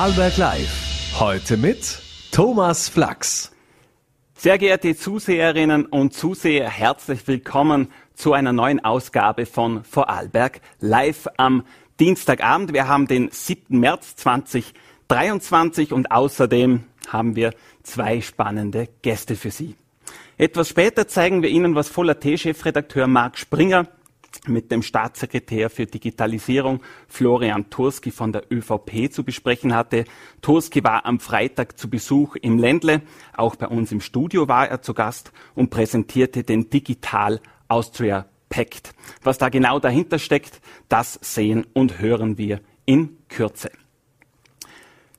Vorarlberg Live. Heute mit Thomas Flachs. Sehr geehrte Zuseherinnen und Zuseher, herzlich willkommen zu einer neuen Ausgabe von Vorarlberg Live am Dienstagabend. Wir haben den 7. März 2023 und außerdem haben wir zwei spannende Gäste für Sie. Etwas später zeigen wir Ihnen, was Voller T-Chefredakteur Marc Springer mit dem Staatssekretär für Digitalisierung Florian Turski von der ÖVP zu besprechen hatte. Turski war am Freitag zu Besuch im Ländle. Auch bei uns im Studio war er zu Gast und präsentierte den Digital Austria Pact. Was da genau dahinter steckt, das sehen und hören wir in Kürze.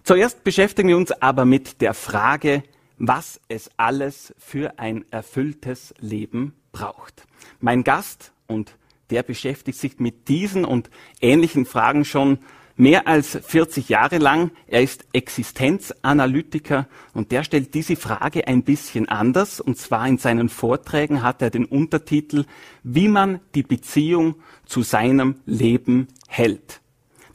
Zuerst beschäftigen wir uns aber mit der Frage, was es alles für ein erfülltes Leben braucht. Mein Gast und der beschäftigt sich mit diesen und ähnlichen Fragen schon mehr als 40 Jahre lang. Er ist Existenzanalytiker und der stellt diese Frage ein bisschen anders. Und zwar in seinen Vorträgen hat er den Untertitel, wie man die Beziehung zu seinem Leben hält.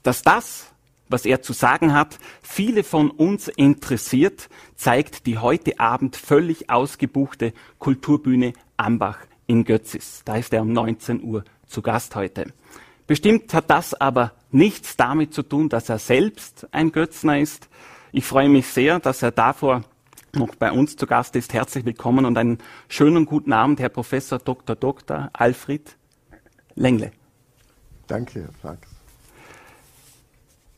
Dass das, was er zu sagen hat, viele von uns interessiert, zeigt die heute Abend völlig ausgebuchte Kulturbühne Ambach in Götzis. Da ist er um 19 Uhr zu Gast heute. Bestimmt hat das aber nichts damit zu tun, dass er selbst ein Götzner ist. Ich freue mich sehr, dass er davor noch bei uns zu Gast ist. Herzlich willkommen und einen schönen guten Abend, Herr Professor Dr. Dr. Alfred Lengle. Danke, Herr Flachs.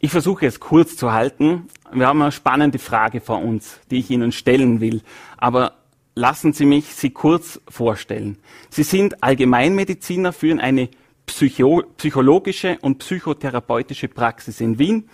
Ich versuche es kurz zu halten. Wir haben eine spannende Frage vor uns, die ich Ihnen stellen will. Aber lassen Sie mich Sie kurz vorstellen. Sie sind Allgemeinmediziner, führen eine Psycho psychologische und psychotherapeutische Praxis in Wien.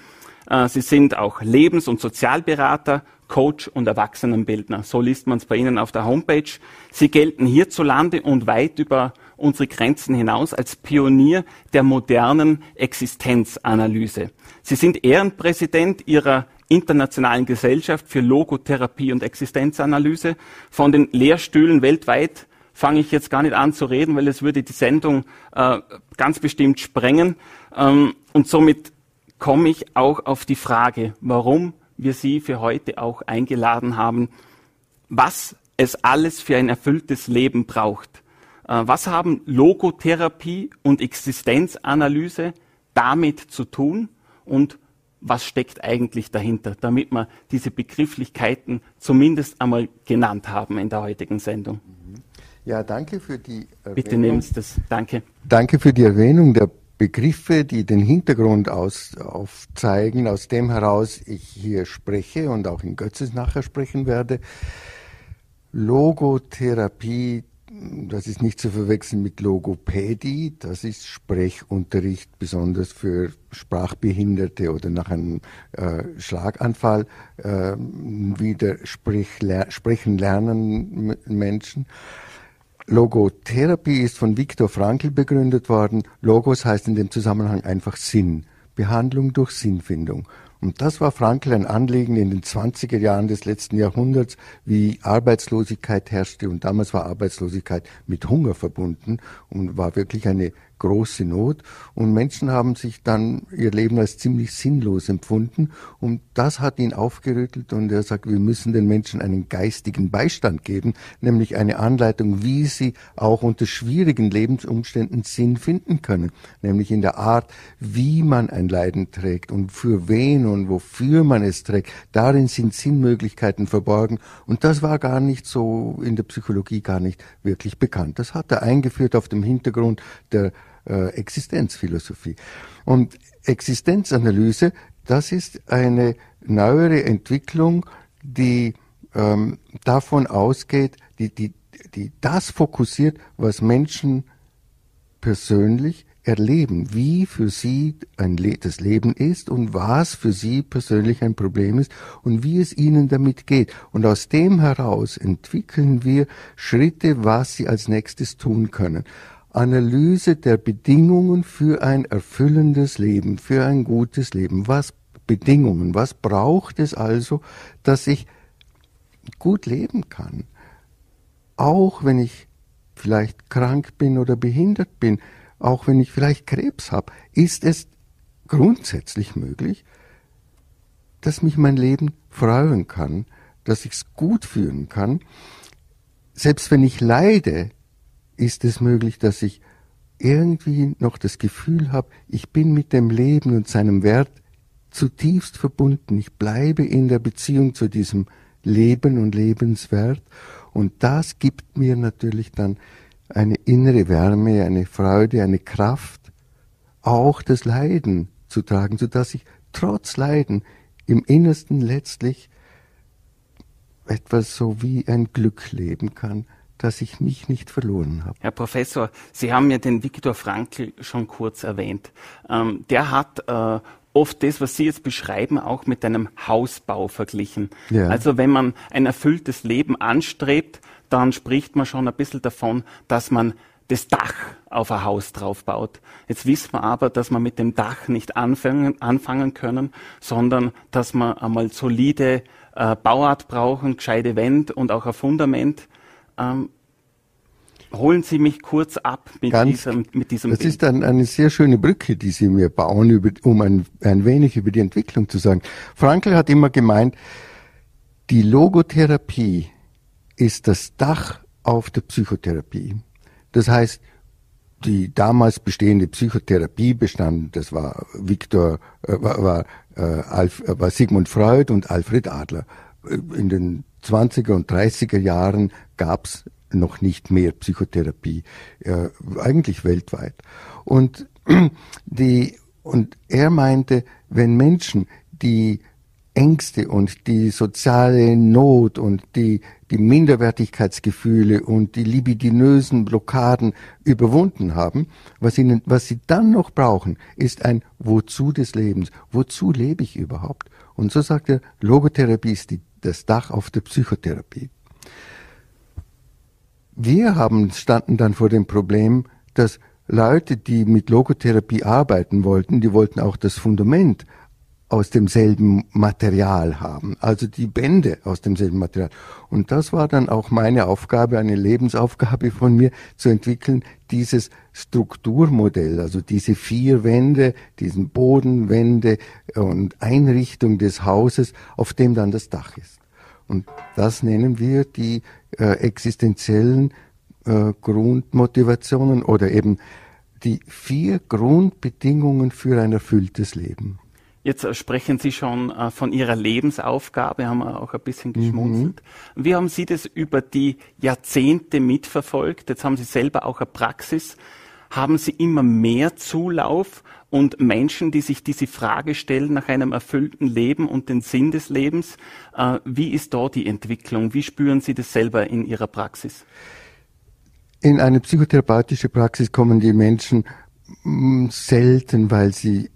Äh, Sie sind auch Lebens- und Sozialberater, Coach und Erwachsenenbildner. So liest man es bei Ihnen auf der Homepage. Sie gelten hierzulande und weit über unsere Grenzen hinaus als Pionier der modernen Existenzanalyse. Sie sind Ehrenpräsident Ihrer Internationalen Gesellschaft für Logotherapie und Existenzanalyse. Von den Lehrstühlen weltweit fange ich jetzt gar nicht an zu reden, weil es würde die Sendung äh, ganz bestimmt sprengen. Ähm, und somit komme ich auch auf die Frage, warum wir Sie für heute auch eingeladen haben, was es alles für ein erfülltes Leben braucht. Äh, was haben Logotherapie und Existenzanalyse damit zu tun und was steckt eigentlich dahinter, damit wir diese Begrifflichkeiten zumindest einmal genannt haben in der heutigen Sendung. Mhm. Ja, danke für die Erwähnung. Bitte nehmen Sie das. Danke. Danke für die Erwähnung der Begriffe, die den Hintergrund aus, aufzeigen, aus dem heraus ich hier spreche und auch in Götzes nachher sprechen werde. Logotherapie, das ist nicht zu verwechseln mit Logopädie, das ist Sprechunterricht, besonders für Sprachbehinderte oder nach einem äh, Schlaganfall äh, wieder sprechen lernen Menschen. Logotherapie ist von Viktor Frankl begründet worden. Logos heißt in dem Zusammenhang einfach Sinn. Behandlung durch Sinnfindung. Und das war Frankl ein Anliegen in den 20er Jahren des letzten Jahrhunderts, wie Arbeitslosigkeit herrschte. Und damals war Arbeitslosigkeit mit Hunger verbunden und war wirklich eine große Not. Und Menschen haben sich dann ihr Leben als ziemlich sinnlos empfunden. Und das hat ihn aufgerüttelt. Und er sagt, wir müssen den Menschen einen geistigen Beistand geben, nämlich eine Anleitung, wie sie auch unter schwierigen Lebensumständen Sinn finden können, nämlich in der Art, wie man ein Leiden trägt und für wen und wofür man es trägt. Darin sind Sinnmöglichkeiten verborgen. Und das war gar nicht so in der Psychologie gar nicht wirklich bekannt. Das hat er eingeführt auf dem Hintergrund der äh, Existenzphilosophie. Und Existenzanalyse, das ist eine neuere Entwicklung, die ähm, davon ausgeht, die, die, die das fokussiert, was Menschen persönlich erleben, wie für sie ein Le das Leben ist und was für sie persönlich ein Problem ist und wie es ihnen damit geht. Und aus dem heraus entwickeln wir Schritte, was sie als nächstes tun können. Analyse der Bedingungen für ein erfüllendes Leben, für ein gutes Leben. Was Bedingungen, was braucht es also, dass ich gut leben kann? Auch wenn ich vielleicht krank bin oder behindert bin, auch wenn ich vielleicht Krebs habe, ist es grundsätzlich möglich, dass mich mein Leben freuen kann, dass ich es gut führen kann. Selbst wenn ich leide, ist es möglich, dass ich irgendwie noch das Gefühl habe, ich bin mit dem Leben und seinem Wert zutiefst verbunden. Ich bleibe in der Beziehung zu diesem Leben und Lebenswert. Und das gibt mir natürlich dann eine innere Wärme, eine Freude, eine Kraft, auch das Leiden zu tragen, so dass ich trotz Leiden im Innersten letztlich etwas so wie ein Glück leben kann, dass ich mich nicht verloren habe. Herr Professor, Sie haben ja den Viktor Frankl schon kurz erwähnt. Ähm, der hat äh, oft das, was Sie jetzt beschreiben, auch mit einem Hausbau verglichen. Ja. Also wenn man ein erfülltes Leben anstrebt, dann spricht man schon ein bisschen davon, dass man das Dach auf ein Haus draufbaut. Jetzt wissen wir aber, dass wir mit dem Dach nicht anfangen, anfangen können, sondern dass wir einmal solide äh, Bauart brauchen, gescheite Wände und auch ein Fundament. Ähm, holen Sie mich kurz ab mit Ganz, diesem, mit diesem Das Bild. ist dann eine sehr schöne Brücke, die Sie mir bauen, über, um ein, ein wenig über die Entwicklung zu sagen. Frankl hat immer gemeint, die Logotherapie ist das Dach auf der Psychotherapie. Das heißt, die damals bestehende Psychotherapie bestand, das war Viktor, äh, war, war, äh, Alf, äh, war Sigmund Freud und Alfred Adler. Äh, in den 20er und 30er Jahren gab's noch nicht mehr Psychotherapie, äh, eigentlich weltweit. Und die, und er meinte, wenn Menschen die Ängste und die soziale Not und die, die Minderwertigkeitsgefühle und die libidinösen Blockaden überwunden haben, was, ihnen, was sie dann noch brauchen, ist ein Wozu des Lebens. Wozu lebe ich überhaupt? Und so sagt er, Logotherapie ist die, das Dach auf der Psychotherapie. Wir haben, standen dann vor dem Problem, dass Leute, die mit Logotherapie arbeiten wollten, die wollten auch das Fundament aus demselben Material haben, also die Bände aus demselben Material. Und das war dann auch meine Aufgabe, eine Lebensaufgabe von mir zu entwickeln, dieses Strukturmodell, also diese vier Wände, diesen Boden, Wände und Einrichtung des Hauses, auf dem dann das Dach ist. Und das nennen wir die äh, existenziellen äh, Grundmotivationen oder eben die vier Grundbedingungen für ein erfülltes Leben. Jetzt sprechen Sie schon äh, von Ihrer Lebensaufgabe, haben wir auch ein bisschen mhm. geschmunzelt. Mhm. Wie haben Sie das über die Jahrzehnte mitverfolgt? Jetzt haben Sie selber auch eine Praxis. Haben Sie immer mehr Zulauf und Menschen, die sich diese Frage stellen nach einem erfüllten Leben und den Sinn des Lebens? Äh, wie ist dort die Entwicklung? Wie spüren Sie das selber in Ihrer Praxis? In eine psychotherapeutische Praxis kommen die Menschen mm, selten, weil sie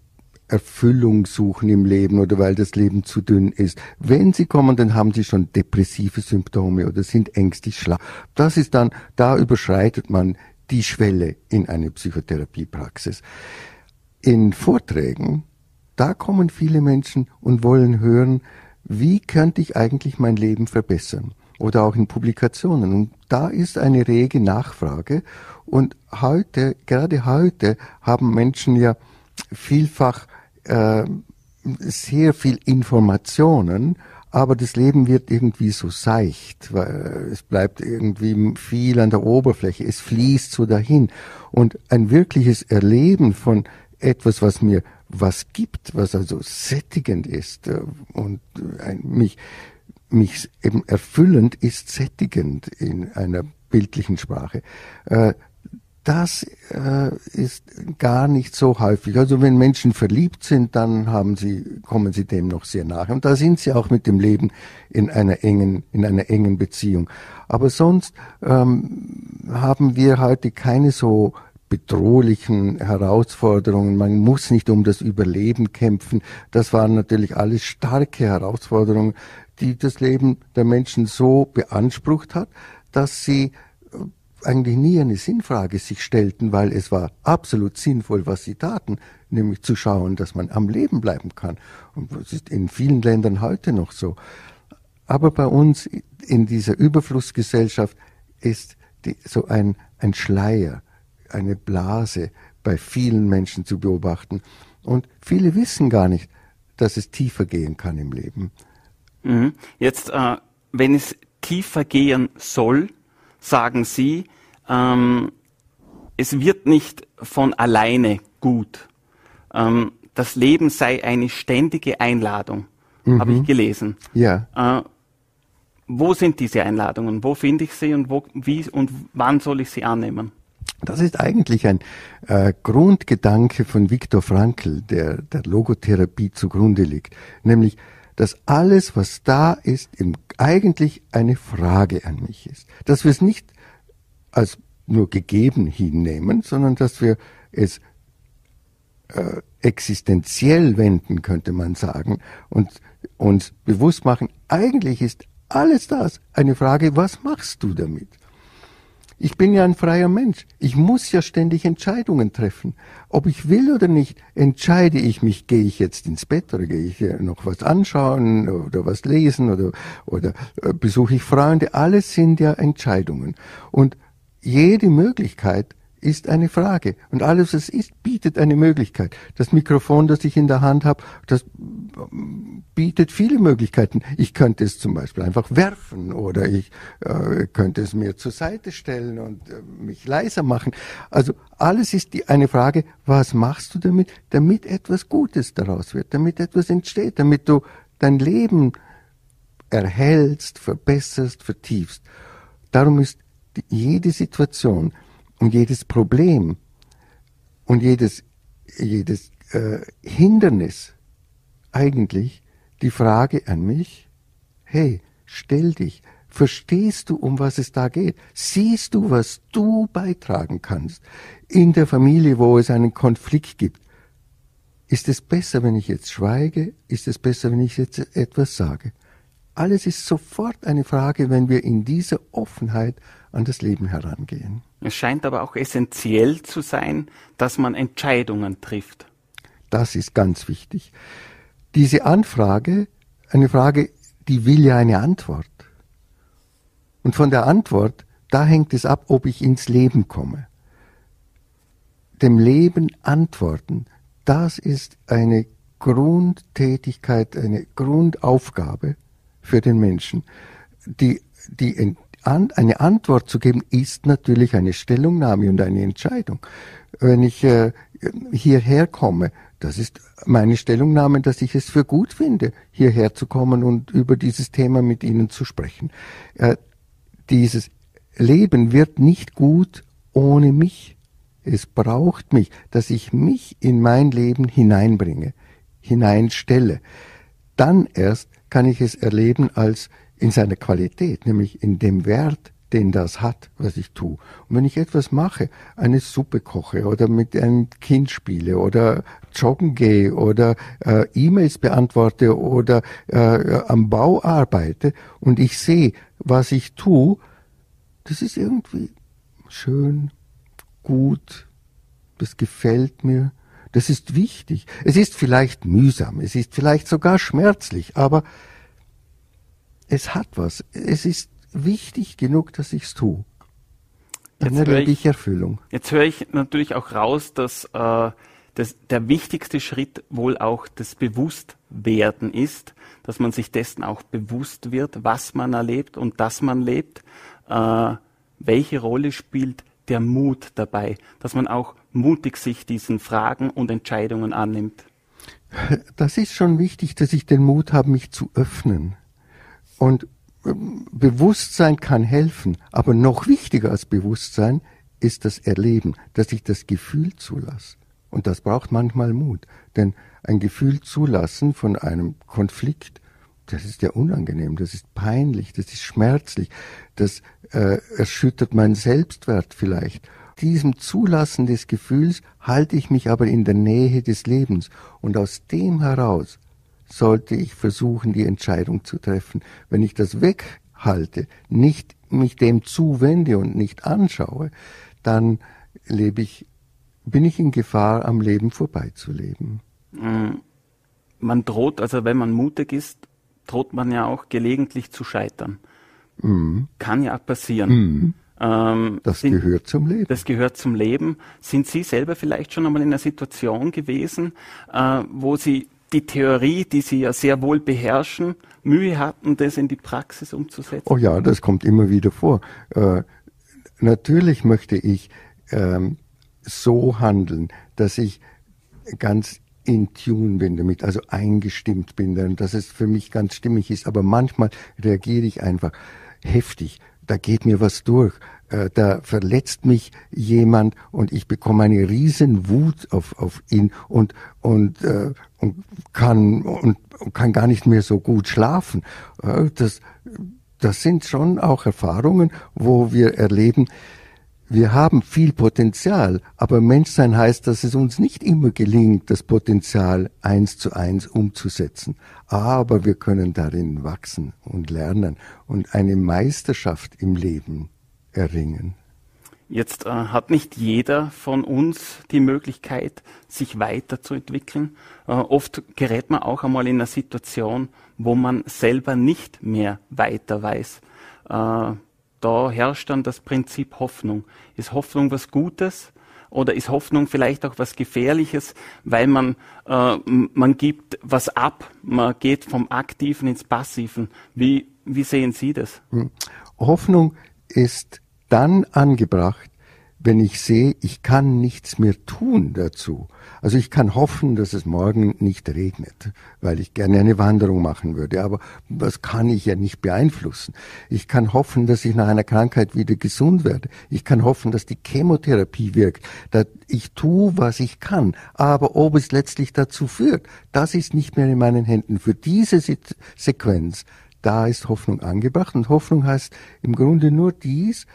Erfüllung suchen im Leben oder weil das Leben zu dünn ist. Wenn sie kommen, dann haben sie schon depressive Symptome oder sind ängstlich schlapp. Das ist dann, da überschreitet man die Schwelle in eine Psychotherapiepraxis. In Vorträgen, da kommen viele Menschen und wollen hören, wie könnte ich eigentlich mein Leben verbessern? Oder auch in Publikationen. Und da ist eine rege Nachfrage. Und heute, gerade heute, haben Menschen ja vielfach äh, sehr viel Informationen, aber das Leben wird irgendwie so seicht, weil es bleibt irgendwie viel an der Oberfläche, es fließt so dahin. Und ein wirkliches Erleben von etwas, was mir was gibt, was also sättigend ist äh, und mich, mich eben erfüllend ist sättigend in einer bildlichen Sprache. Äh, das äh, ist gar nicht so häufig. Also wenn Menschen verliebt sind, dann haben sie, kommen sie dem noch sehr nach. Und da sind sie auch mit dem Leben in einer engen, in einer engen Beziehung. Aber sonst ähm, haben wir heute keine so bedrohlichen Herausforderungen. Man muss nicht um das Überleben kämpfen. Das waren natürlich alles starke Herausforderungen, die das Leben der Menschen so beansprucht hat, dass sie eigentlich nie eine Sinnfrage sich stellten, weil es war absolut sinnvoll, was sie taten, nämlich zu schauen, dass man am Leben bleiben kann. Und das ist in vielen Ländern heute noch so. Aber bei uns in dieser Überflussgesellschaft ist die, so ein, ein Schleier, eine Blase bei vielen Menschen zu beobachten. Und viele wissen gar nicht, dass es tiefer gehen kann im Leben. Mhm. Jetzt, äh, wenn es tiefer gehen soll, sagen Sie, ähm, es wird nicht von alleine gut. Ähm, das Leben sei eine ständige Einladung, mhm. habe ich gelesen. Ja. Äh, wo sind diese Einladungen? Wo finde ich sie und wo, wie und wann soll ich sie annehmen? Das ist eigentlich ein äh, Grundgedanke von Viktor Frankl, der der Logotherapie zugrunde liegt, nämlich dass alles, was da ist, eigentlich eine Frage an mich ist. Dass wir es nicht als nur gegeben hinnehmen, sondern dass wir es äh, existenziell wenden, könnte man sagen, und uns bewusst machen, eigentlich ist alles das eine Frage, was machst du damit? Ich bin ja ein freier Mensch. Ich muss ja ständig Entscheidungen treffen. Ob ich will oder nicht, entscheide ich mich, gehe ich jetzt ins Bett oder gehe ich noch was anschauen oder was lesen oder, oder äh, besuche ich Freunde. Alles sind ja Entscheidungen. Und jede Möglichkeit ist eine Frage. Und alles, was ist, bietet eine Möglichkeit. Das Mikrofon, das ich in der Hand habe, das bietet viele Möglichkeiten. Ich könnte es zum Beispiel einfach werfen oder ich äh, könnte es mir zur Seite stellen und äh, mich leiser machen. Also alles ist die, eine Frage, was machst du damit, damit etwas Gutes daraus wird, damit etwas entsteht, damit du dein Leben erhältst, verbesserst, vertiefst. Darum ist die, jede Situation, und jedes Problem und jedes, jedes äh, Hindernis eigentlich die Frage an mich, hey, stell dich, verstehst du, um was es da geht? Siehst du, was du beitragen kannst in der Familie, wo es einen Konflikt gibt? Ist es besser, wenn ich jetzt schweige? Ist es besser, wenn ich jetzt etwas sage? Alles ist sofort eine Frage, wenn wir in dieser Offenheit an das Leben herangehen. Es scheint aber auch essentiell zu sein, dass man Entscheidungen trifft. Das ist ganz wichtig. Diese Anfrage, eine Frage, die will ja eine Antwort. Und von der Antwort, da hängt es ab, ob ich ins Leben komme. Dem Leben antworten, das ist eine Grundtätigkeit, eine Grundaufgabe für den Menschen. Die, die an, eine Antwort zu geben, ist natürlich eine Stellungnahme und eine Entscheidung. Wenn ich äh, hierher komme, das ist meine Stellungnahme, dass ich es für gut finde, hierher zu kommen und über dieses Thema mit Ihnen zu sprechen. Äh, dieses Leben wird nicht gut ohne mich. Es braucht mich, dass ich mich in mein Leben hineinbringe, hineinstelle. Dann erst kann ich es erleben als in seiner Qualität, nämlich in dem Wert, den das hat, was ich tue. Und wenn ich etwas mache, eine Suppe koche oder mit einem Kind spiele oder joggen gehe oder äh, E-Mails beantworte oder äh, am Bau arbeite und ich sehe, was ich tue, das ist irgendwie schön, gut, das gefällt mir, das ist wichtig. Es ist vielleicht mühsam, es ist vielleicht sogar schmerzlich, aber es hat was. Es ist wichtig genug, dass ich es tue. Dann erlebe ich Erfüllung. Jetzt höre ich natürlich auch raus, dass, äh, dass der wichtigste Schritt wohl auch das Bewusstwerden ist, dass man sich dessen auch bewusst wird, was man erlebt und dass man lebt. Äh, welche Rolle spielt der Mut dabei, dass man auch mutig sich diesen Fragen und Entscheidungen annimmt? Das ist schon wichtig, dass ich den Mut habe, mich zu öffnen. Und ähm, Bewusstsein kann helfen, aber noch wichtiger als Bewusstsein ist das Erleben, dass ich das Gefühl zulasse. Und das braucht manchmal Mut, denn ein Gefühl zulassen von einem Konflikt, das ist ja unangenehm, das ist peinlich, das ist schmerzlich, das äh, erschüttert meinen Selbstwert vielleicht. Diesem Zulassen des Gefühls halte ich mich aber in der Nähe des Lebens und aus dem heraus sollte ich versuchen, die Entscheidung zu treffen. Wenn ich das weghalte, nicht mich dem zuwende und nicht anschaue, dann lebe ich, bin ich in Gefahr, am Leben vorbeizuleben. Mm. Man droht, also wenn man mutig ist, droht man ja auch gelegentlich zu scheitern. Mm. Kann ja passieren. Mm. Ähm, das sind, gehört zum Leben. Das gehört zum Leben. Sind Sie selber vielleicht schon einmal in einer Situation gewesen, äh, wo Sie die Theorie, die Sie ja sehr wohl beherrschen, Mühe hatten, das in die Praxis umzusetzen? Oh ja, das kommt immer wieder vor. Äh, natürlich möchte ich ähm, so handeln, dass ich ganz in Tune bin damit, also eingestimmt bin, dass es für mich ganz stimmig ist. Aber manchmal reagiere ich einfach heftig. Da geht mir was durch. Äh, da verletzt mich jemand und ich bekomme eine riesen Wut auf, auf ihn und, und, äh, und, kann, und, und kann gar nicht mehr so gut schlafen. Äh, das, das sind schon auch Erfahrungen, wo wir erleben, wir haben viel Potenzial, aber Menschsein heißt, dass es uns nicht immer gelingt, das Potenzial eins zu eins umzusetzen. Aber wir können darin wachsen und lernen und eine Meisterschaft im Leben erringen. Jetzt äh, hat nicht jeder von uns die Möglichkeit, sich weiterzuentwickeln. Äh, oft gerät man auch einmal in eine Situation, wo man selber nicht mehr weiter weiß. Äh, da herrscht dann das Prinzip Hoffnung. Ist Hoffnung was Gutes oder ist Hoffnung vielleicht auch was Gefährliches, weil man, äh, man gibt was ab, man geht vom Aktiven ins Passiven. Wie, wie sehen Sie das? Hm. Hoffnung ist dann angebracht, wenn ich sehe, ich kann nichts mehr tun dazu. Also ich kann hoffen, dass es morgen nicht regnet, weil ich gerne eine Wanderung machen würde, aber das kann ich ja nicht beeinflussen. Ich kann hoffen, dass ich nach einer Krankheit wieder gesund werde. Ich kann hoffen, dass die Chemotherapie wirkt. Dass ich tue, was ich kann, aber ob es letztlich dazu führt, das ist nicht mehr in meinen Händen. Für diese Sequenz, da ist Hoffnung angebracht und Hoffnung heißt im Grunde nur dies,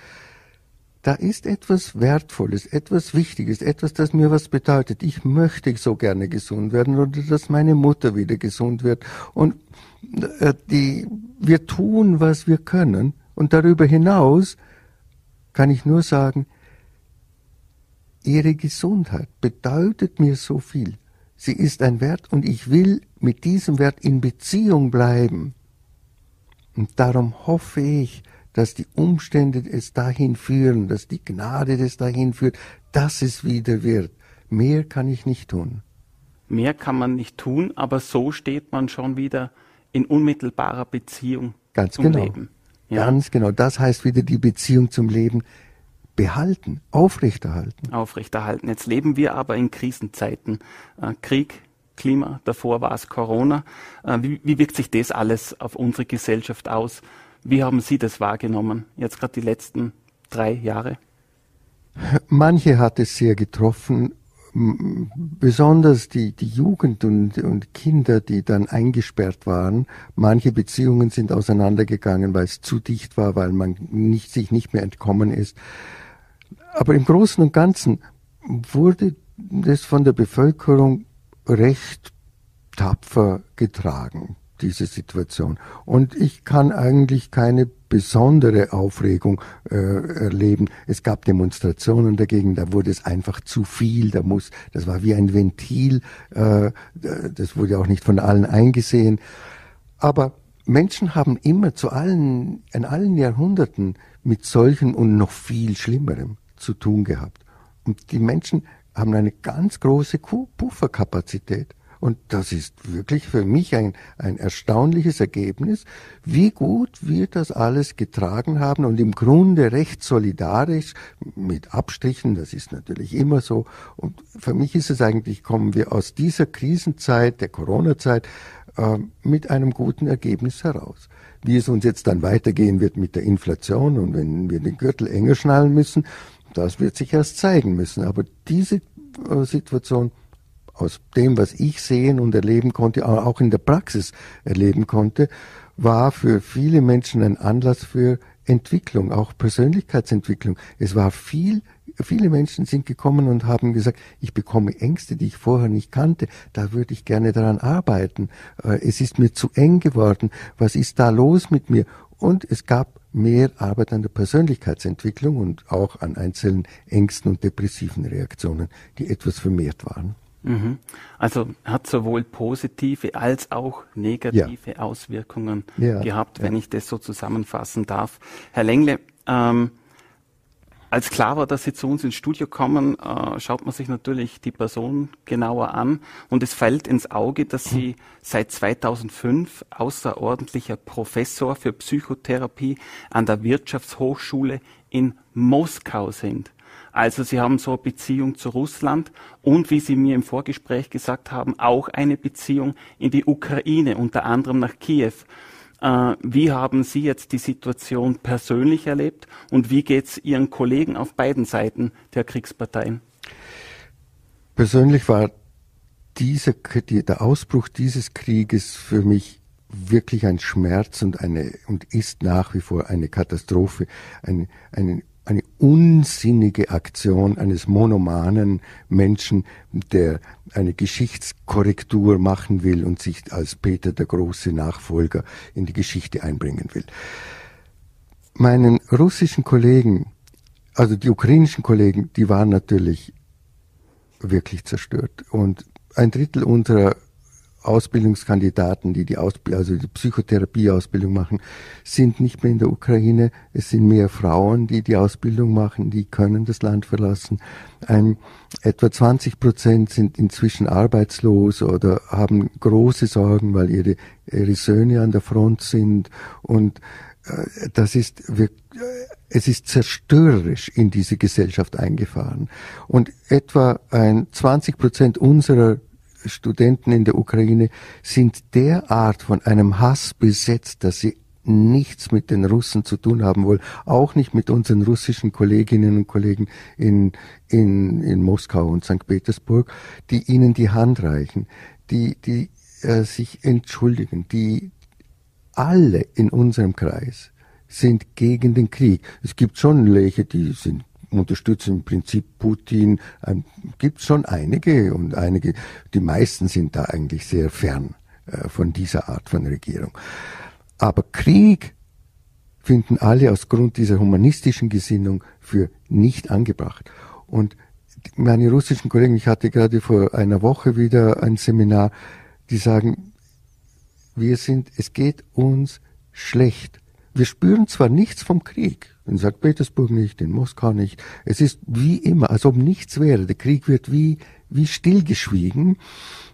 da ist etwas Wertvolles, etwas Wichtiges, etwas, das mir was bedeutet. Ich möchte so gerne gesund werden oder dass meine Mutter wieder gesund wird. Und äh, die, wir tun, was wir können. Und darüber hinaus kann ich nur sagen, ihre Gesundheit bedeutet mir so viel. Sie ist ein Wert und ich will mit diesem Wert in Beziehung bleiben. Und darum hoffe ich, dass die Umstände es dahin führen, dass die Gnade es dahin führt, dass es wieder wird. Mehr kann ich nicht tun. Mehr kann man nicht tun, aber so steht man schon wieder in unmittelbarer Beziehung Ganz zum genau. Leben. Ja. Ganz genau. Das heißt wieder die Beziehung zum Leben behalten, aufrechterhalten. Aufrechterhalten. Jetzt leben wir aber in Krisenzeiten. Äh, Krieg, Klima, davor war es Corona. Äh, wie, wie wirkt sich das alles auf unsere Gesellschaft aus? Wie haben Sie das wahrgenommen, jetzt gerade die letzten drei Jahre? Manche hat es sehr getroffen, besonders die, die Jugend und, und Kinder, die dann eingesperrt waren. Manche Beziehungen sind auseinandergegangen, weil es zu dicht war, weil man nicht, sich nicht mehr entkommen ist. Aber im Großen und Ganzen wurde das von der Bevölkerung recht tapfer getragen diese Situation. Und ich kann eigentlich keine besondere Aufregung äh, erleben. Es gab Demonstrationen dagegen, da wurde es einfach zu viel, da muss, das war wie ein Ventil, äh, das wurde auch nicht von allen eingesehen. Aber Menschen haben immer zu allen, in allen Jahrhunderten mit solchen und noch viel Schlimmerem zu tun gehabt. Und die Menschen haben eine ganz große Pufferkapazität. Und das ist wirklich für mich ein, ein erstaunliches Ergebnis, wie gut wir das alles getragen haben und im Grunde recht solidarisch mit Abstrichen, das ist natürlich immer so. Und für mich ist es eigentlich, kommen wir aus dieser Krisenzeit, der Corona-Zeit, äh, mit einem guten Ergebnis heraus. Wie es uns jetzt dann weitergehen wird mit der Inflation und wenn wir den Gürtel enger schnallen müssen, das wird sich erst zeigen müssen. Aber diese äh, Situation aus dem, was ich sehen und erleben konnte, auch in der Praxis erleben konnte, war für viele Menschen ein Anlass für Entwicklung, auch Persönlichkeitsentwicklung. Es war viel, viele Menschen sind gekommen und haben gesagt, ich bekomme Ängste, die ich vorher nicht kannte, da würde ich gerne daran arbeiten. Äh, es ist mir zu eng geworden. Was ist da los mit mir? Und es gab mehr Arbeit an der Persönlichkeitsentwicklung und auch an einzelnen Ängsten und depressiven Reaktionen, die etwas vermehrt waren. Mhm. Also hat sowohl positive als auch negative ja. Auswirkungen ja, gehabt, wenn ja. ich das so zusammenfassen darf. Herr Lengle, ähm, als klar war, dass Sie zu uns ins Studio kommen, äh, schaut man sich natürlich die Person genauer an und es fällt ins Auge, dass Sie seit 2005 außerordentlicher Professor für Psychotherapie an der Wirtschaftshochschule in Moskau sind. Also Sie haben so eine Beziehung zu Russland und, wie Sie mir im Vorgespräch gesagt haben, auch eine Beziehung in die Ukraine, unter anderem nach Kiew. Äh, wie haben Sie jetzt die Situation persönlich erlebt und wie geht es Ihren Kollegen auf beiden Seiten der Kriegsparteien? Persönlich war dieser, der Ausbruch dieses Krieges für mich wirklich ein Schmerz und eine und ist nach wie vor eine Katastrophe, eine, eine eine unsinnige Aktion eines monomanen Menschen, der eine Geschichtskorrektur machen will und sich als Peter der große Nachfolger in die Geschichte einbringen will. Meinen russischen Kollegen, also die ukrainischen Kollegen, die waren natürlich wirklich zerstört. Und ein Drittel unserer Ausbildungskandidaten, die die, Ausb also die Psychotherapieausbildung machen, sind nicht mehr in der Ukraine. Es sind mehr Frauen, die die Ausbildung machen, die können das Land verlassen. Ein, etwa 20 Prozent sind inzwischen arbeitslos oder haben große Sorgen, weil ihre, ihre Söhne an der Front sind. Und äh, das ist wirklich, es ist zerstörerisch in diese Gesellschaft eingefahren. Und etwa ein 20 Prozent unserer Studenten in der Ukraine sind derart von einem Hass besetzt, dass sie nichts mit den Russen zu tun haben wollen, auch nicht mit unseren russischen Kolleginnen und Kollegen in, in, in Moskau und St. Petersburg, die ihnen die Hand reichen, die, die äh, sich entschuldigen, die alle in unserem Kreis sind gegen den Krieg. Es gibt schon welche, die sind unterstützen im Prinzip Putin. Ähm, gibt schon einige und einige, die meisten sind da eigentlich sehr fern äh, von dieser Art von Regierung. Aber Krieg finden alle aus Grund dieser humanistischen Gesinnung für nicht angebracht. Und meine russischen Kollegen, ich hatte gerade vor einer Woche wieder ein Seminar, die sagen, wir sind, es geht uns schlecht. Wir spüren zwar nichts vom Krieg, in St. Petersburg nicht, in Moskau nicht. Es ist wie immer, als ob nichts wäre. Der Krieg wird wie, wie stillgeschwiegen.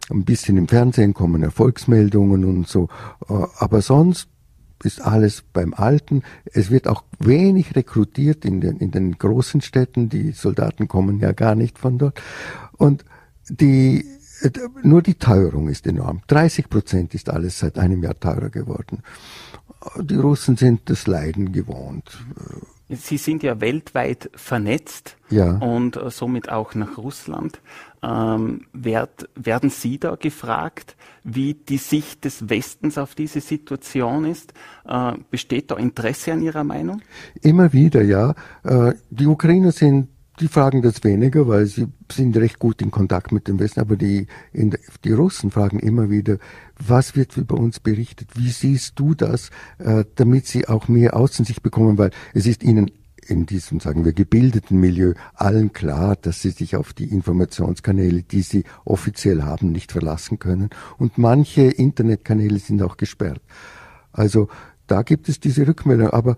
Ein bisschen im Fernsehen kommen Erfolgsmeldungen und so. Äh, aber sonst ist alles beim Alten. Es wird auch wenig rekrutiert in den, in den großen Städten. Die Soldaten kommen ja gar nicht von dort. Und die, nur die Teuerung ist enorm. 30 Prozent ist alles seit einem Jahr teurer geworden die Russen sind das Leiden gewohnt. Sie sind ja weltweit vernetzt ja. und äh, somit auch nach Russland. Ähm, werd, werden Sie da gefragt, wie die Sicht des Westens auf diese Situation ist? Äh, besteht da Interesse an Ihrer Meinung? Immer wieder, ja. Äh, die Ukrainer sind die fragen das weniger, weil sie sind recht gut in Kontakt mit dem Westen, aber die, die Russen fragen immer wieder, was wird über uns berichtet, wie siehst du das, äh, damit sie auch mehr Außensicht bekommen, weil es ist ihnen in diesem, sagen wir, gebildeten Milieu allen klar, dass sie sich auf die Informationskanäle, die sie offiziell haben, nicht verlassen können. Und manche Internetkanäle sind auch gesperrt. Also da gibt es diese Rückmeldung, aber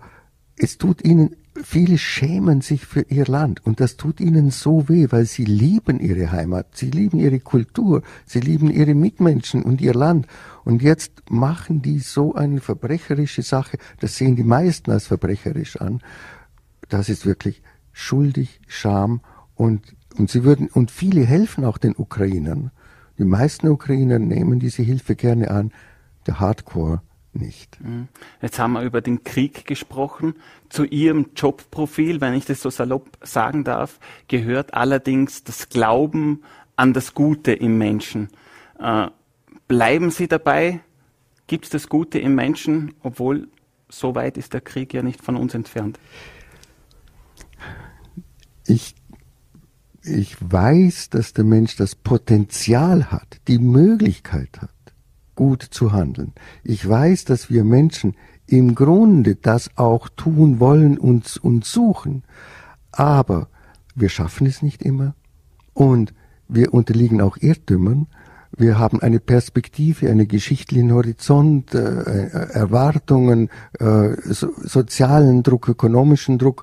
es tut ihnen Viele schämen sich für ihr Land und das tut ihnen so weh, weil sie lieben ihre Heimat, sie lieben ihre Kultur, sie lieben ihre Mitmenschen und ihr Land. Und jetzt machen die so eine verbrecherische Sache, das sehen die meisten als verbrecherisch an. Das ist wirklich schuldig, Scham und, und sie würden, und viele helfen auch den Ukrainern. Die meisten Ukrainer nehmen diese Hilfe gerne an. Der Hardcore nicht. Mhm. Jetzt haben wir über den Krieg gesprochen. Zu Ihrem Jobprofil, wenn ich das so salopp sagen darf, gehört allerdings das Glauben an das Gute im Menschen. Äh, bleiben Sie dabei? Gibt es das Gute im Menschen, obwohl so weit ist der Krieg ja nicht von uns entfernt? Ich, ich weiß, dass der Mensch das Potenzial hat, die Möglichkeit hat gut zu handeln. Ich weiß, dass wir Menschen im Grunde das auch tun wollen und, und suchen, aber wir schaffen es nicht immer und wir unterliegen auch Irrtümern. Wir haben eine Perspektive, einen geschichtlichen Horizont, äh, Erwartungen, äh, so, sozialen Druck, ökonomischen Druck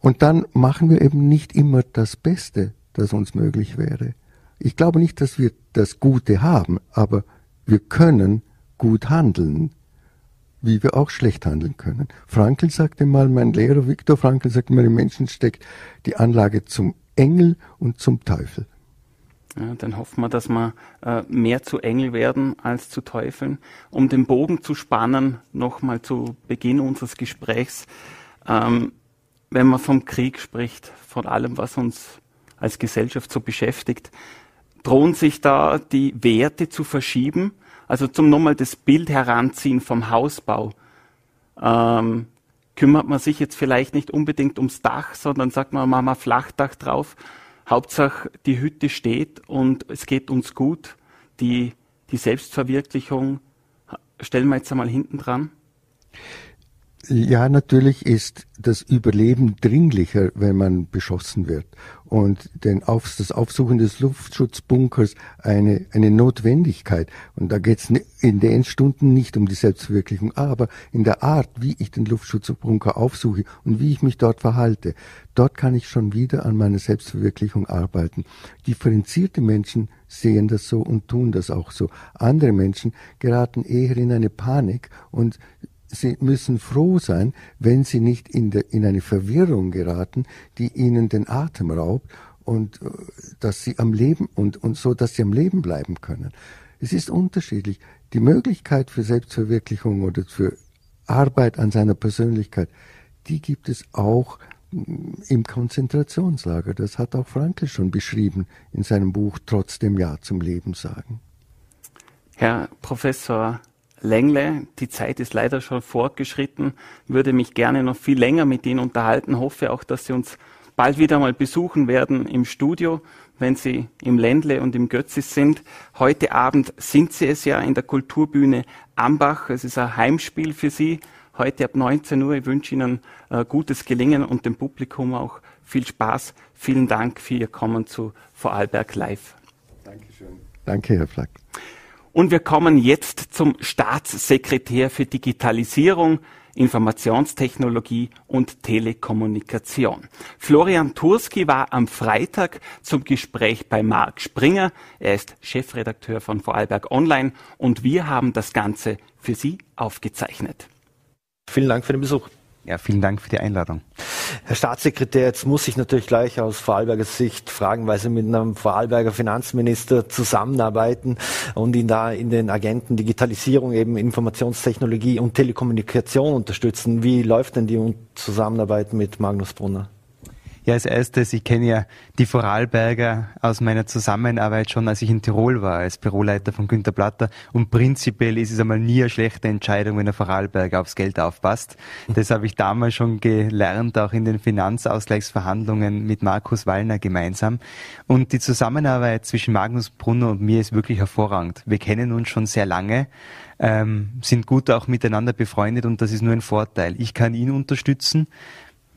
Und dann machen wir eben nicht immer das Beste, das uns möglich wäre. Ich glaube nicht, dass wir das Gute haben, aber wir können gut handeln, wie wir auch schlecht handeln können. Frankl sagte mal, mein Lehrer Viktor Frankl sagte mal, im Menschen steckt die Anlage zum Engel und zum Teufel. Ja, dann hoffen wir, dass wir äh, mehr zu Engel werden als zu Teufeln. Um den Bogen zu spannen, nochmal zu Beginn unseres Gesprächs, ähm, wenn man vom Krieg spricht, von allem, was uns als Gesellschaft so beschäftigt, drohen sich da die Werte zu verschieben. Also zum nochmal das Bild heranziehen vom Hausbau. Ähm, kümmert man sich jetzt vielleicht nicht unbedingt ums Dach, sondern sagt man, machen wir Flachdach drauf Hauptsache, die Hütte steht und es geht uns gut. Die, die Selbstverwirklichung stellen wir jetzt einmal hinten dran. Ja, natürlich ist das Überleben dringlicher, wenn man beschossen wird. Und den Auf, das Aufsuchen des Luftschutzbunkers eine, eine Notwendigkeit. Und da geht es in den Stunden nicht um die Selbstverwirklichung, aber in der Art, wie ich den Luftschutzbunker aufsuche und wie ich mich dort verhalte. Dort kann ich schon wieder an meiner Selbstverwirklichung arbeiten. Differenzierte Menschen sehen das so und tun das auch so. Andere Menschen geraten eher in eine Panik und Sie müssen froh sein, wenn Sie nicht in, de, in eine Verwirrung geraten, die Ihnen den Atem raubt und äh, dass Sie am Leben und, und so, dass Sie am Leben bleiben können. Es ist unterschiedlich. Die Möglichkeit für Selbstverwirklichung oder für Arbeit an seiner Persönlichkeit, die gibt es auch mm, im Konzentrationslager. Das hat auch Frankl schon beschrieben in seinem Buch Trotzdem Ja zum Leben sagen. Herr Professor Längle, die Zeit ist leider schon fortgeschritten, würde mich gerne noch viel länger mit Ihnen unterhalten, hoffe auch, dass Sie uns bald wieder mal besuchen werden im Studio, wenn Sie im Ländle und im Götzis sind. Heute Abend sind Sie es ja in der Kulturbühne Ambach. Es ist ein Heimspiel für Sie. Heute ab 19 Uhr. Ich wünsche Ihnen äh, gutes Gelingen und dem Publikum auch viel Spaß. Vielen Dank für Ihr Kommen zu Vorarlberg Live. Dankeschön. Danke, Herr Flack. Und wir kommen jetzt zum Staatssekretär für Digitalisierung, Informationstechnologie und Telekommunikation. Florian Turski war am Freitag zum Gespräch bei Marc Springer. Er ist Chefredakteur von Vorarlberg Online und wir haben das Ganze für Sie aufgezeichnet. Vielen Dank für den Besuch. Ja, vielen Dank für die Einladung. Herr Staatssekretär, jetzt muss ich natürlich gleich aus Vorarlberger Sicht fragen, weil Sie mit einem Vorarlberger Finanzminister zusammenarbeiten und ihn da in den Agenten Digitalisierung, eben Informationstechnologie und Telekommunikation unterstützen. Wie läuft denn die Zusammenarbeit mit Magnus Brunner? Ja, als erstes, ich kenne ja die Vorarlberger aus meiner Zusammenarbeit schon, als ich in Tirol war, als Büroleiter von Günter Platter. Und prinzipiell ist es einmal nie eine schlechte Entscheidung, wenn der Vorarlberger aufs Geld aufpasst. Das habe ich damals schon gelernt, auch in den Finanzausgleichsverhandlungen mit Markus Wallner gemeinsam. Und die Zusammenarbeit zwischen Magnus Brunner und mir ist wirklich hervorragend. Wir kennen uns schon sehr lange. Ähm, sind gut auch miteinander befreundet und das ist nur ein Vorteil. Ich kann ihn unterstützen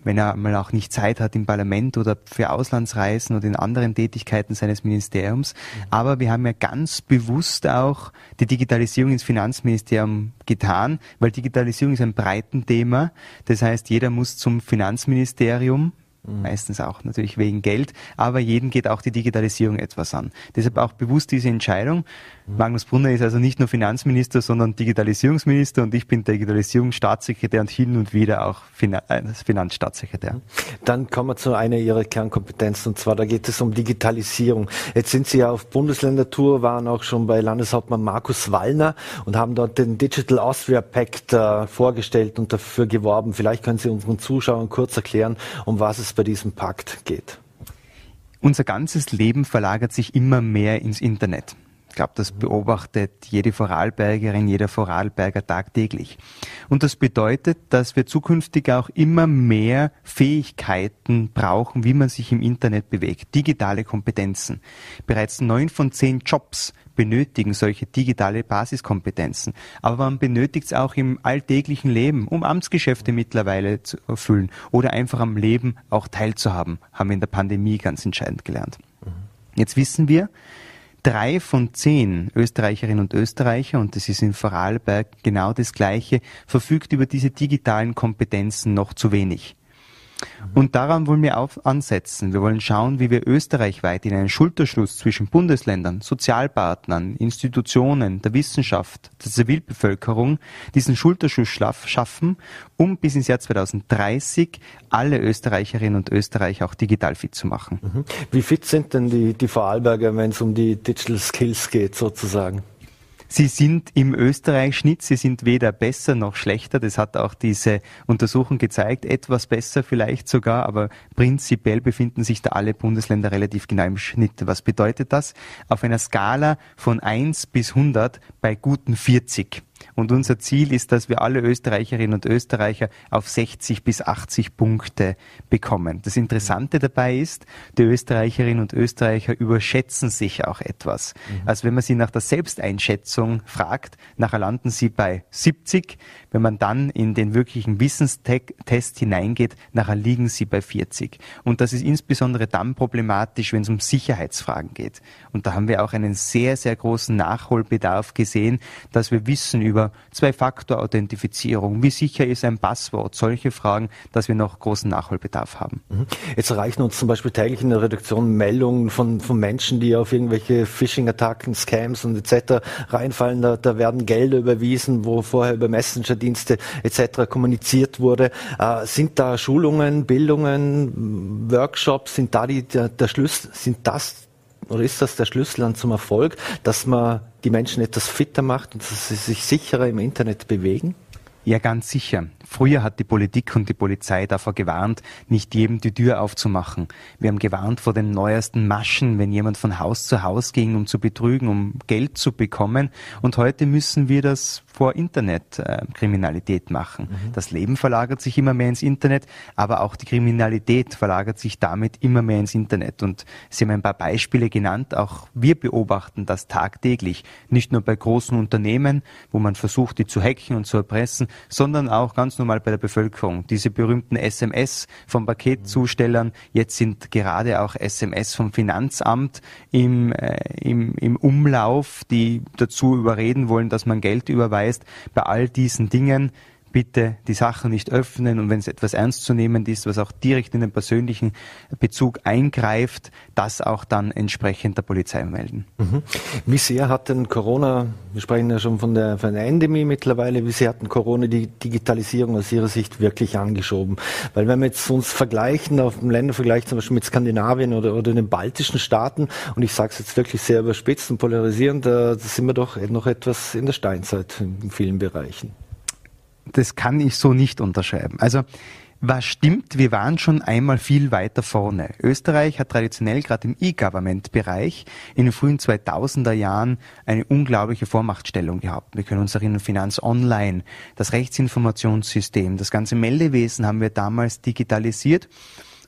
wenn er mal auch nicht Zeit hat im Parlament oder für Auslandsreisen oder in anderen Tätigkeiten seines Ministeriums. Aber wir haben ja ganz bewusst auch die Digitalisierung ins Finanzministerium getan, weil Digitalisierung ist ein Breitenthema. Das heißt, jeder muss zum Finanzministerium, mhm. meistens auch natürlich wegen Geld, aber jedem geht auch die Digitalisierung etwas an. Deshalb auch bewusst diese Entscheidung. Magnus Brunner ist also nicht nur Finanzminister, sondern Digitalisierungsminister und ich bin Digitalisierungsstaatssekretär und hin und wieder auch äh, Finanzstaatssekretär. Dann kommen wir zu einer Ihrer Kernkompetenzen und zwar da geht es um Digitalisierung. Jetzt sind Sie ja auf Bundesländertour, waren auch schon bei Landeshauptmann Markus Wallner und haben dort den Digital Austria Pact äh, vorgestellt und dafür geworben. Vielleicht können Sie unseren Zuschauern kurz erklären, um was es bei diesem Pakt geht. Unser ganzes Leben verlagert sich immer mehr ins Internet. Ich glaube, das beobachtet jede Vorarlbergerin, jeder Vorarlberger tagtäglich. Und das bedeutet, dass wir zukünftig auch immer mehr Fähigkeiten brauchen, wie man sich im Internet bewegt. Digitale Kompetenzen. Bereits neun von zehn Jobs benötigen solche digitale Basiskompetenzen. Aber man benötigt es auch im alltäglichen Leben, um Amtsgeschäfte mittlerweile zu erfüllen oder einfach am Leben auch teilzuhaben, haben wir in der Pandemie ganz entscheidend gelernt. Jetzt wissen wir, drei von zehn Österreicherinnen und Österreicher, und das ist in Vorarlberg genau das Gleiche, verfügt über diese digitalen Kompetenzen noch zu wenig. Und daran wollen wir auch ansetzen. Wir wollen schauen, wie wir österreichweit in einen Schulterschluss zwischen Bundesländern, Sozialpartnern, Institutionen, der Wissenschaft, der Zivilbevölkerung diesen Schulterschluss schaffen, um bis ins Jahr 2030 alle Österreicherinnen und Österreicher auch digital fit zu machen. Mhm. Wie fit sind denn die, die Vorarlberger, wenn es um die Digital Skills geht sozusagen? Sie sind im Österreich-Schnitt, sie sind weder besser noch schlechter. Das hat auch diese Untersuchung gezeigt. Etwas besser vielleicht sogar, aber prinzipiell befinden sich da alle Bundesländer relativ genau im Schnitt. Was bedeutet das? Auf einer Skala von 1 bis 100 bei guten 40. Und unser Ziel ist, dass wir alle Österreicherinnen und Österreicher auf 60 bis 80 Punkte bekommen. Das Interessante dabei ist, die Österreicherinnen und Österreicher überschätzen sich auch etwas. Mhm. Also wenn man sie nach der Selbsteinschätzung fragt, nachher landen sie bei 70. Wenn man dann in den wirklichen Wissenstest hineingeht, nachher liegen sie bei 40. Und das ist insbesondere dann problematisch, wenn es um Sicherheitsfragen geht. Und da haben wir auch einen sehr, sehr großen Nachholbedarf gesehen, dass wir wissen über Zwei-Faktor-Authentifizierung, wie sicher ist ein Passwort, solche Fragen, dass wir noch großen Nachholbedarf haben. Mhm. Jetzt erreichen uns zum Beispiel täglich in der Redaktion Meldungen von, von Menschen, die auf irgendwelche Phishing-Attacken, Scams und etc. reinfallen. Da, da werden Gelder überwiesen, wo vorher über Messenger Dienste etc. kommuniziert wurde. Äh, sind da Schulungen, Bildungen, Workshops, sind da die, der, der Schlüssel, sind das oder ist das der Schlüssel zum Erfolg, dass man die Menschen etwas fitter macht und dass sie sich sicherer im Internet bewegen? Ja, ganz sicher. Früher hat die Politik und die Polizei davor gewarnt, nicht jedem die Tür aufzumachen. Wir haben gewarnt vor den neuesten Maschen, wenn jemand von Haus zu Haus ging, um zu betrügen, um Geld zu bekommen. Und heute müssen wir das vor Internetkriminalität äh, machen. Mhm. Das Leben verlagert sich immer mehr ins Internet, aber auch die Kriminalität verlagert sich damit immer mehr ins Internet. Und Sie haben ein paar Beispiele genannt. Auch wir beobachten das tagtäglich. Nicht nur bei großen Unternehmen, wo man versucht, die zu hacken und zu erpressen, sondern auch ganz normal bei der Bevölkerung. Diese berühmten SMS vom Paketzustellern, jetzt sind gerade auch SMS vom Finanzamt im, äh, im, im Umlauf, die dazu überreden wollen, dass man Geld überweist. Bei all diesen Dingen bitte die Sachen nicht öffnen und wenn es etwas ernstzunehmend ist, was auch direkt in den persönlichen Bezug eingreift, das auch dann entsprechend der Polizei melden. Mhm. Wie sehr hat denn Corona, wir sprechen ja schon von der, von der Endemie mittlerweile, wie sehr hat denn Corona die Digitalisierung aus Ihrer Sicht wirklich angeschoben? Weil wenn wir jetzt uns vergleichen, auf dem Ländervergleich zum Beispiel mit Skandinavien oder, oder den baltischen Staaten, und ich sage es jetzt wirklich sehr überspitzt und polarisierend, da, da sind wir doch noch etwas in der Steinzeit in vielen Bereichen das kann ich so nicht unterschreiben. Also was stimmt, wir waren schon einmal viel weiter vorne. Österreich hat traditionell gerade im E-Government-Bereich in den frühen 2000er Jahren eine unglaubliche Vormachtstellung gehabt. Wir können uns erinnern, Finanz Online, das Rechtsinformationssystem, das ganze Meldewesen haben wir damals digitalisiert.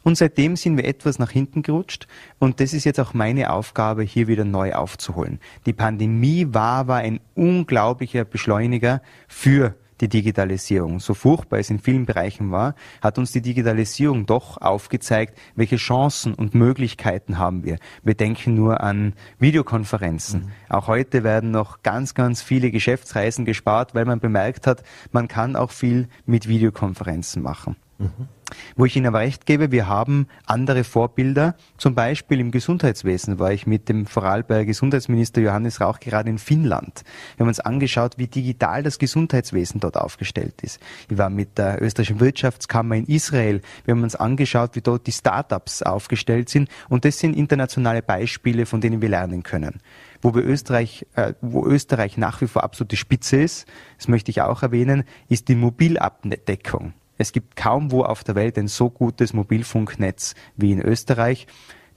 Und seitdem sind wir etwas nach hinten gerutscht und das ist jetzt auch meine Aufgabe, hier wieder neu aufzuholen. Die Pandemie war aber ein unglaublicher Beschleuniger für die Digitalisierung. So furchtbar es in vielen Bereichen war, hat uns die Digitalisierung doch aufgezeigt, welche Chancen und Möglichkeiten haben wir. Wir denken nur an Videokonferenzen. Mhm. Auch heute werden noch ganz, ganz viele Geschäftsreisen gespart, weil man bemerkt hat, man kann auch viel mit Videokonferenzen machen. Mhm. Wo ich Ihnen aber recht gebe, wir haben andere Vorbilder. Zum Beispiel im Gesundheitswesen war ich mit dem Vorarlberger Gesundheitsminister Johannes Rauch gerade in Finnland. Wir haben uns angeschaut, wie digital das Gesundheitswesen dort aufgestellt ist. Ich war mit der österreichischen Wirtschaftskammer in Israel. Wir haben uns angeschaut, wie dort die Startups aufgestellt sind. Und das sind internationale Beispiele, von denen wir lernen können wo wir Österreich, äh, wo Österreich nach wie vor absolute Spitze ist, das möchte ich auch erwähnen, ist die Mobilabdeckung. Es gibt kaum wo auf der Welt ein so gutes Mobilfunknetz wie in Österreich.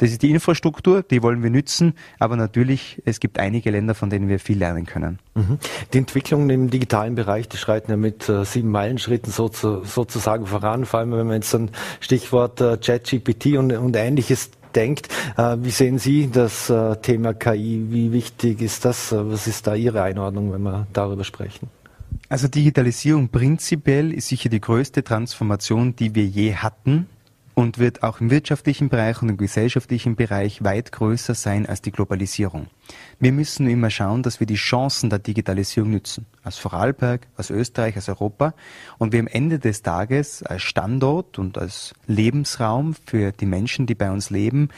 Das ist die Infrastruktur, die wollen wir nützen, aber natürlich, es gibt einige Länder, von denen wir viel lernen können. Mhm. Die Entwicklungen im digitalen Bereich, die schreiten ja mit äh, sieben Meilenschritten so zu, sozusagen voran, vor allem wenn man jetzt an Stichwort äh, ChatGPT und, und ähnliches denkt. Äh, wie sehen Sie das äh, Thema KI? Wie wichtig ist das? Äh, was ist da Ihre Einordnung, wenn wir darüber sprechen? Also Digitalisierung prinzipiell ist sicher die größte Transformation, die wir je hatten und wird auch im wirtschaftlichen Bereich und im gesellschaftlichen Bereich weit größer sein als die Globalisierung. Wir müssen immer schauen, dass wir die Chancen der Digitalisierung nützen. Als Vorarlberg, als Österreich, als Europa. Und wir am Ende des Tages als Standort und als Lebensraum für die Menschen, die bei uns leben,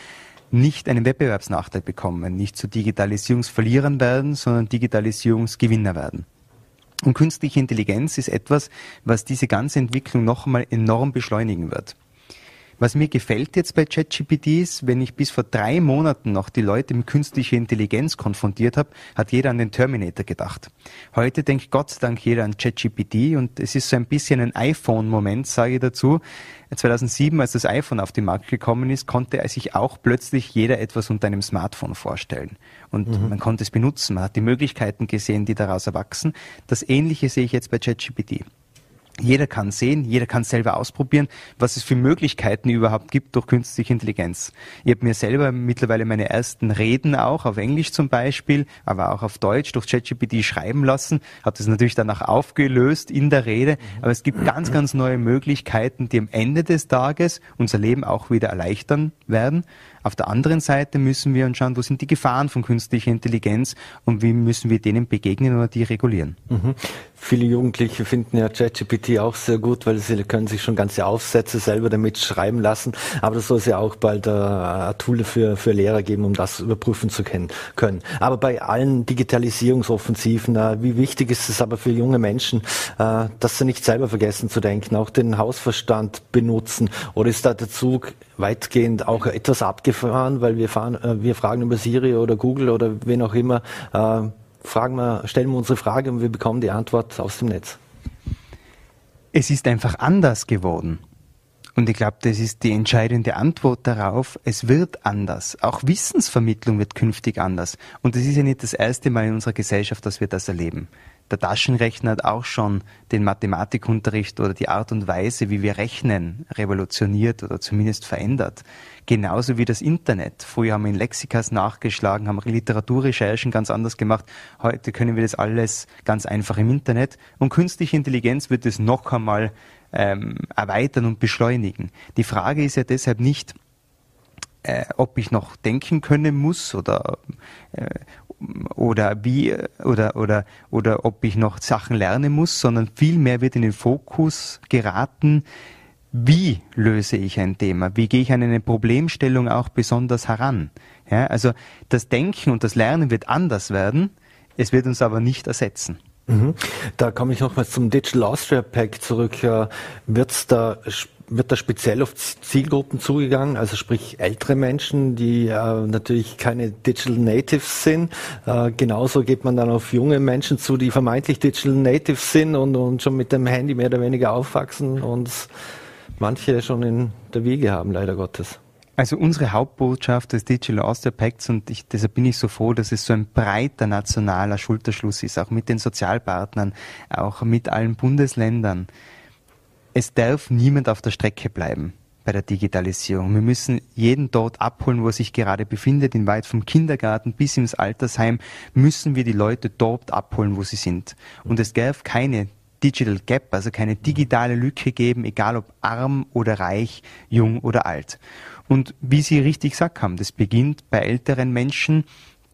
nicht einen Wettbewerbsnachteil bekommen, nicht zu Digitalisierungsverlierern werden, sondern Digitalisierungsgewinner werden. Und künstliche Intelligenz ist etwas, was diese ganze Entwicklung noch einmal enorm beschleunigen wird. Was mir gefällt jetzt bei ChatGPT ist, wenn ich bis vor drei Monaten noch die Leute mit künstlicher Intelligenz konfrontiert habe, hat jeder an den Terminator gedacht. Heute denkt Gott sei Dank jeder an ChatGPT und es ist so ein bisschen ein iPhone-Moment, sage ich dazu. 2007, als das iPhone auf den Markt gekommen ist, konnte sich auch plötzlich jeder etwas unter einem Smartphone vorstellen. Und mhm. man konnte es benutzen, man hat die Möglichkeiten gesehen, die daraus erwachsen. Das Ähnliche sehe ich jetzt bei ChatGPT. Jeder kann sehen, jeder kann selber ausprobieren, was es für Möglichkeiten überhaupt gibt durch künstliche Intelligenz. Ich habe mir selber mittlerweile meine ersten Reden auch, auf Englisch zum Beispiel, aber auch auf Deutsch durch ChatGPT schreiben lassen, habe das natürlich danach aufgelöst in der Rede, aber es gibt ganz, ganz neue Möglichkeiten, die am Ende des Tages unser Leben auch wieder erleichtern werden. Auf der anderen Seite müssen wir uns schauen, wo sind die Gefahren von künstlicher Intelligenz und wie müssen wir denen begegnen oder die regulieren. Mhm. Viele Jugendliche finden ja ChatGPT auch sehr gut, weil sie können sich schon ganze Aufsätze selber damit schreiben lassen. Aber das soll es ja auch bald äh, ein Tool für, für Lehrer geben, um das überprüfen zu können. Aber bei allen Digitalisierungsoffensiven, äh, wie wichtig ist es aber für junge Menschen, äh, dass sie nicht selber vergessen zu denken, auch den Hausverstand benutzen? Oder ist da der Zug weitgehend auch etwas abgefahren, weil wir fahren, wir fragen über Siri oder Google oder wen auch immer, fragen wir, stellen wir unsere Frage und wir bekommen die Antwort aus dem Netz. Es ist einfach anders geworden. Und ich glaube, das ist die entscheidende Antwort darauf. Es wird anders. Auch Wissensvermittlung wird künftig anders. Und es ist ja nicht das erste Mal in unserer Gesellschaft, dass wir das erleben. Der Taschenrechner hat auch schon den Mathematikunterricht oder die Art und Weise, wie wir rechnen, revolutioniert oder zumindest verändert. Genauso wie das Internet. Früher haben wir in Lexikas nachgeschlagen, haben Literaturrecherchen ganz anders gemacht. Heute können wir das alles ganz einfach im Internet. Und künstliche Intelligenz wird es noch einmal ähm, erweitern und beschleunigen. Die Frage ist ja deshalb nicht, äh, ob ich noch denken können muss oder äh, oder wie oder oder oder ob ich noch Sachen lernen muss, sondern vielmehr wird in den Fokus geraten, wie löse ich ein Thema? Wie gehe ich an eine Problemstellung auch besonders heran? Ja, also das Denken und das Lernen wird anders werden, es wird uns aber nicht ersetzen. Mhm. Da komme ich nochmal zum Digital Austria Pack zurück. Wird's da wird da speziell auf Zielgruppen zugegangen, also sprich ältere Menschen, die äh, natürlich keine Digital Natives sind. Äh, genauso geht man dann auf junge Menschen zu, die vermeintlich Digital Natives sind und, und schon mit dem Handy mehr oder weniger aufwachsen und manche schon in der Wiege haben, leider Gottes. Also unsere Hauptbotschaft des Digital Austria Pacts und ich, deshalb bin ich so froh, dass es so ein breiter nationaler Schulterschluss ist, auch mit den Sozialpartnern, auch mit allen Bundesländern es darf niemand auf der Strecke bleiben bei der Digitalisierung. Wir müssen jeden dort abholen, wo er sich gerade befindet, in weit vom Kindergarten bis ins Altersheim, müssen wir die Leute dort abholen, wo sie sind. Und es darf keine Digital Gap, also keine digitale Lücke geben, egal ob arm oder reich, jung oder alt. Und wie Sie richtig gesagt haben, das beginnt bei älteren Menschen,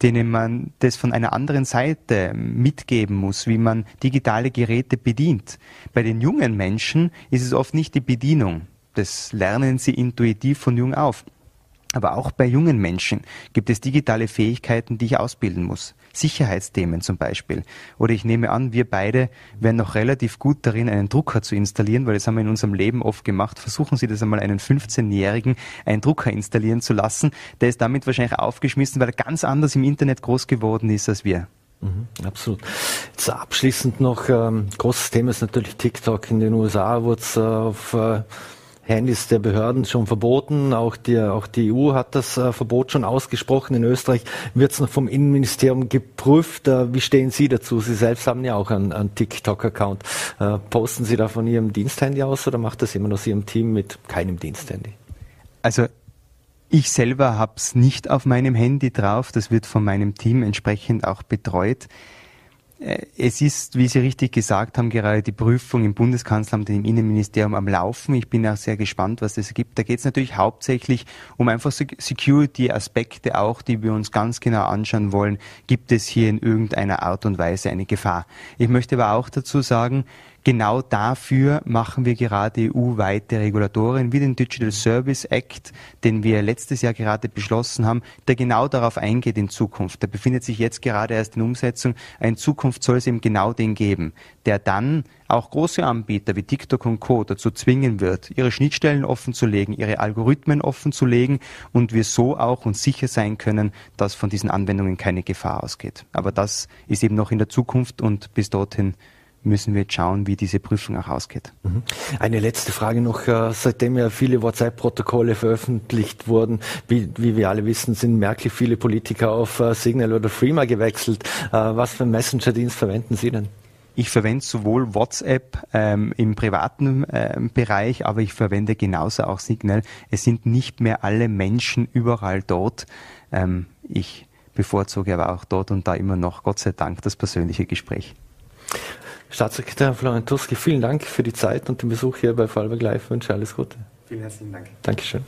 denen man das von einer anderen Seite mitgeben muss, wie man digitale Geräte bedient. Bei den jungen Menschen ist es oft nicht die Bedienung. Das lernen sie intuitiv von jung auf. Aber auch bei jungen Menschen gibt es digitale Fähigkeiten, die ich ausbilden muss. Sicherheitsthemen zum Beispiel. Oder ich nehme an, wir beide wären noch relativ gut darin, einen Drucker zu installieren, weil das haben wir in unserem Leben oft gemacht. Versuchen Sie das einmal einen 15-Jährigen einen Drucker installieren zu lassen. Der ist damit wahrscheinlich aufgeschmissen, weil er ganz anders im Internet groß geworden ist als wir. Mhm, absolut. Jetzt abschließend noch, ähm, großes Thema ist natürlich TikTok. In den USA wurde es äh, auf äh, Handys der Behörden schon verboten. Auch die, auch die EU hat das äh, Verbot schon ausgesprochen. In Österreich wird es noch vom Innenministerium geprüft. Äh, wie stehen Sie dazu? Sie selbst haben ja auch einen, einen TikTok-Account. Äh, posten Sie da von Ihrem Diensthandy aus oder macht das immer Sie im Team mit keinem Diensthandy? Also ich selber habe es nicht auf meinem Handy drauf. Das wird von meinem Team entsprechend auch betreut. Äh, es ist, wie Sie richtig gesagt haben, gerade die Prüfung im Bundeskanzleramt und im Innenministerium am Laufen. Ich bin auch sehr gespannt, was das gibt. Da geht es natürlich hauptsächlich um einfach Security-Aspekte auch, die wir uns ganz genau anschauen wollen. Gibt es hier in irgendeiner Art und Weise eine Gefahr? Ich möchte aber auch dazu sagen, Genau dafür machen wir gerade EU-weite Regulatoren wie den Digital Service Act, den wir letztes Jahr gerade beschlossen haben, der genau darauf eingeht in Zukunft. Der befindet sich jetzt gerade erst in Umsetzung. In Zukunft soll es eben genau den geben, der dann auch große Anbieter wie TikTok und Co. dazu zwingen wird, ihre Schnittstellen offenzulegen, ihre Algorithmen offenzulegen und wir so auch uns sicher sein können, dass von diesen Anwendungen keine Gefahr ausgeht. Aber das ist eben noch in der Zukunft und bis dorthin müssen wir jetzt schauen, wie diese Prüfung auch ausgeht. Mhm. Eine letzte Frage noch. Äh, seitdem ja viele WhatsApp-Protokolle veröffentlicht wurden, wie, wie, wir alle wissen, sind merklich viele Politiker auf äh, Signal oder Freema gewechselt. Äh, was für einen Messenger-Dienst verwenden Sie denn? Ich verwende sowohl WhatsApp ähm, im privaten ähm, Bereich, aber ich verwende genauso auch Signal. Es sind nicht mehr alle Menschen überall dort. Ähm, ich bevorzuge aber auch dort und da immer noch, Gott sei Dank, das persönliche Gespräch. Staatssekretär Florian Tuski, vielen Dank für die Zeit und den Besuch hier bei Fallberg Live. Ich wünsche alles Gute. Vielen herzlichen Dank. Dankeschön.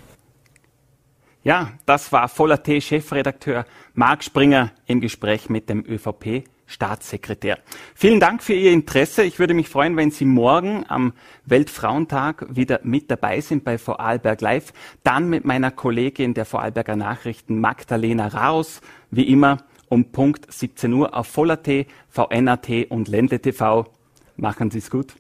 Ja, das war Voller T-Chefredakteur Marc Springer im Gespräch mit dem ÖVP. Staatssekretär. Vielen Dank für Ihr Interesse. Ich würde mich freuen, wenn Sie morgen am Weltfrauentag wieder mit dabei sind bei Vorarlberg Live. Dann mit meiner Kollegin der Vorarlberger Nachrichten Magdalena Raus. Wie immer um Punkt 17 Uhr auf Voller T, VNAT und Lende. Machen Sie es gut.